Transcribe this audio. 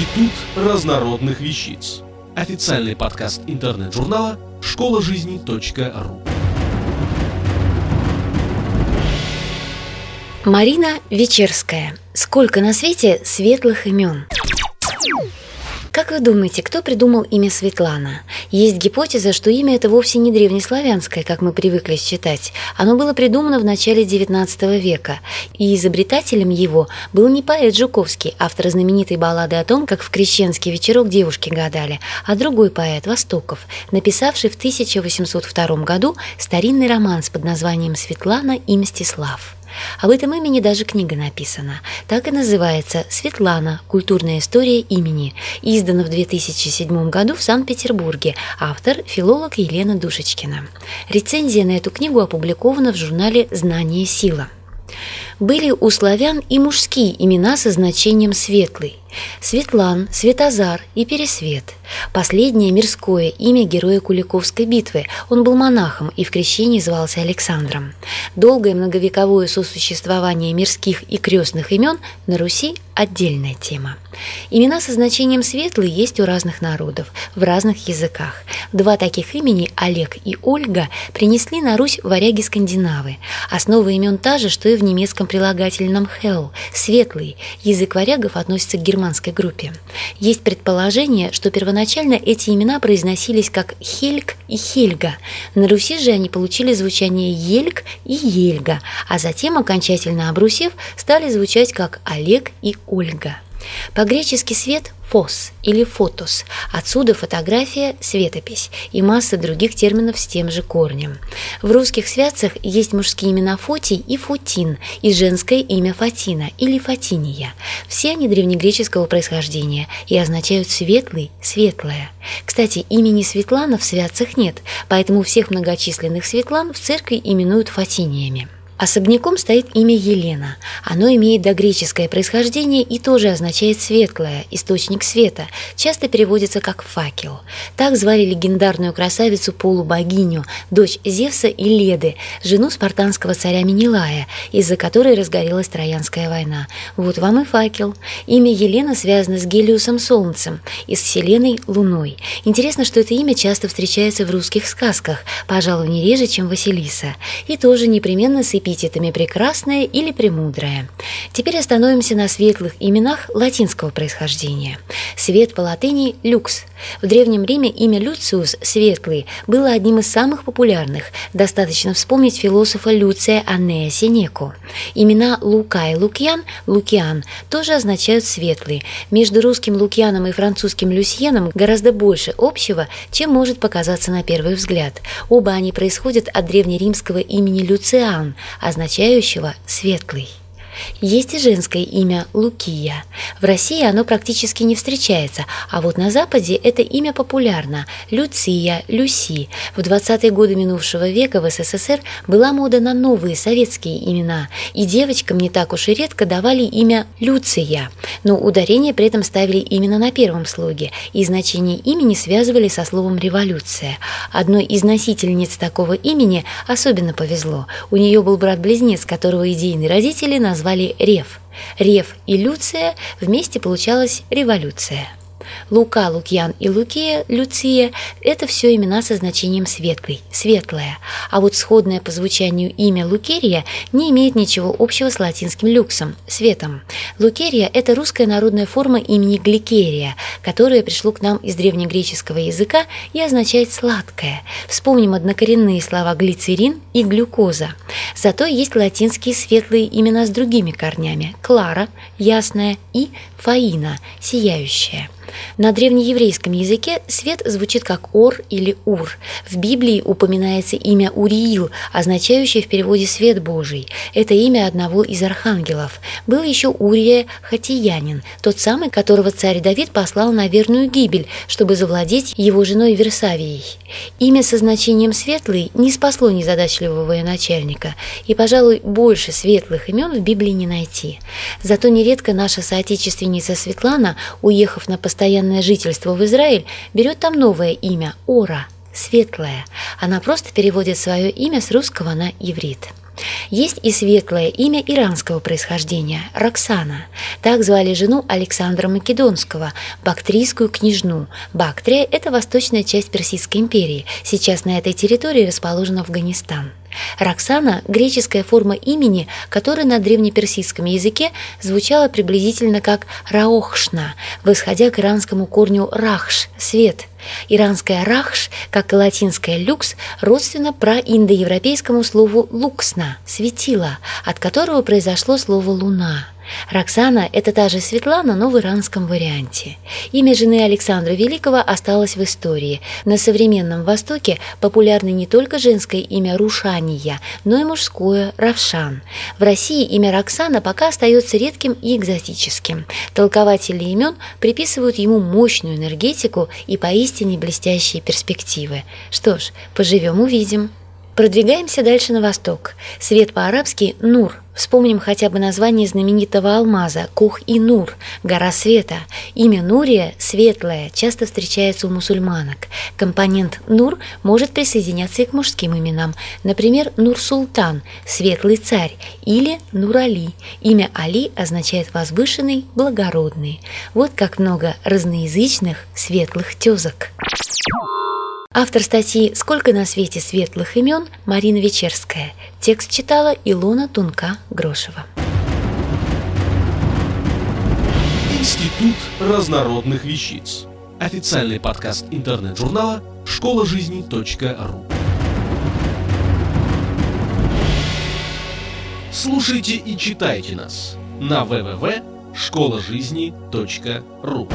Институт разнородных вещиц. Официальный подкаст интернет-журнала школа жизни.ру. Марина Вечерская. Сколько на свете светлых имен? Как вы думаете, кто придумал имя Светлана? Есть гипотеза, что имя это вовсе не древнеславянское, как мы привыкли считать. Оно было придумано в начале XIX века, и изобретателем его был не поэт Жуковский, автор знаменитой баллады о том, как в крещенский вечерок девушки гадали, а другой поэт Востоков, написавший в 1802 году старинный роман с под названием «Светлана и Мстислав». Об этом имени даже книга написана. Так и называется «Светлана. Культурная история имени». Издана в 2007 году в Санкт-Петербурге. Автор – филолог Елена Душечкина. Рецензия на эту книгу опубликована в журнале «Знание – сила». Были у славян и мужские имена со значением «светлый». Светлан, Светозар и Пересвет. Последнее мирское имя героя Куликовской битвы. Он был монахом и в крещении звался Александром. Долгое многовековое сосуществование мирских и крестных имен на Руси – отдельная тема. Имена со значением «светлый» есть у разных народов, в разных языках. Два таких имени, Олег и Ольга, принесли на Русь варяги-скандинавы. Основа имен та же, что и в немецком прилагательном «hell» – «светлый». Язык варягов относится к германскому германской группе. Есть предположение, что первоначально эти имена произносились как Хельг и Хельга. На Руси же они получили звучание Ельг и Ельга, а затем, окончательно обрусев, стали звучать как Олег и Ольга. По-гречески свет – фос или фотос, отсюда фотография – светопись и масса других терминов с тем же корнем. В русских святцах есть мужские имена Фотий и Футин и женское имя Фатина или Фатиния. Все они древнегреческого происхождения и означают «светлый», «светлая». Кстати, имени Светлана в святцах нет, поэтому всех многочисленных Светлан в церкви именуют Фатиниями. Особняком стоит имя Елена. Оно имеет догреческое происхождение и тоже означает «светлое», «источник света», часто переводится как «факел». Так звали легендарную красавицу-полубогиню, дочь Зевса и Леды, жену спартанского царя Менелая, из-за которой разгорелась Троянская война. Вот вам и факел. Имя Елена связано с Гелиусом Солнцем и с Вселенной Луной. Интересно, что это имя часто встречается в русских сказках, пожалуй, не реже, чем Василиса, и тоже непременно с эпитетами «прекрасное» или «премудрое». Теперь остановимся на светлых именах латинского происхождения. Свет по латыни – люкс. В Древнем Риме имя Люциус – светлый – было одним из самых популярных. Достаточно вспомнить философа Люция Аннея Сенеку. Имена Лука и Лукьян – Лукиан – тоже означают светлый. Между русским Лукьяном и французским Люсьеном гораздо больше общего, чем может показаться на первый взгляд. Оба они происходят от древнеримского имени Люциан, означающего «светлый». Есть и женское имя Лукия. В России оно практически не встречается, а вот на Западе это имя популярно – Люция, Люси. В 20-е годы минувшего века в СССР была мода на новые советские имена, и девочкам не так уж и редко давали имя Люция, но ударение при этом ставили именно на первом слоге, и значение имени связывали со словом «революция». Одной из носительниц такого имени особенно повезло. У нее был брат-близнец, которого идейные родители назвали назвали Рев. Рев и Люция вместе получалась революция. Лука, Лукьян и Лукия, Люция – это все имена со значением «светлый», «светлая». А вот сходное по звучанию имя Лукерия не имеет ничего общего с латинским люксом – «светом». Лукерия – это русская народная форма имени Гликерия, которое пришло к нам из древнегреческого языка и означает «сладкое». Вспомним однокоренные слова «глицерин» и «глюкоза». Зато есть латинские светлые имена с другими корнями – Клара, ясная, и Фаина, сияющая. На древнееврейском языке свет звучит как Ор или Ур. В Библии упоминается имя Уриил, означающее в переводе «свет Божий». Это имя одного из архангелов. Был еще Урия Хатиянин, тот самый, которого царь Давид послал на верную гибель, чтобы завладеть его женой Версавией. Имя со значением «светлый» не спасло незадачливого военачальника, и, пожалуй, больше светлых имен в Библии не найти. Зато нередко наша соотечественница Светлана, уехав на постоянное постоянное жительство в Израиль, берет там новое имя – Ора, светлая. Она просто переводит свое имя с русского на иврит. Есть и светлое имя иранского происхождения – Роксана. Так звали жену Александра Македонского, бактрийскую княжну. Бактрия – это восточная часть Персидской империи. Сейчас на этой территории расположен Афганистан. Роксана – греческая форма имени, которая на древнеперсидском языке звучала приблизительно как «раохшна», восходя к иранскому корню «рахш» – «свет». Иранская «рахш», как и латинская «люкс», родственна проиндоевропейскому слову «луксна» – «светило», от которого произошло слово «луна». Роксана – это та же Светлана, но в иранском варианте. Имя жены Александра Великого осталось в истории. На современном Востоке популярно не только женское имя Рушания, но и мужское – Равшан. В России имя Роксана пока остается редким и экзотическим. Толкователи имен приписывают ему мощную энергетику и поистине блестящие перспективы. Что ж, поживем – увидим. Продвигаемся дальше на восток. Свет по-арабски – Нур. Вспомним хотя бы название знаменитого алмаза – Кух и Нур, гора света. Имя Нурия – светлое, часто встречается у мусульманок. Компонент Нур может присоединяться и к мужским именам. Например, Нур-Султан – светлый царь, или Нур-Али. Имя Али означает возвышенный, благородный. Вот как много разноязычных светлых тезок. Автор статьи «Сколько на свете светлых имен» Марина Вечерская. Текст читала Илона Тунка-Грошева. Институт разнородных вещиц. Официальный подкаст интернет-журнала школа жизни .ру. Слушайте и читайте нас на www.школажизни.ру.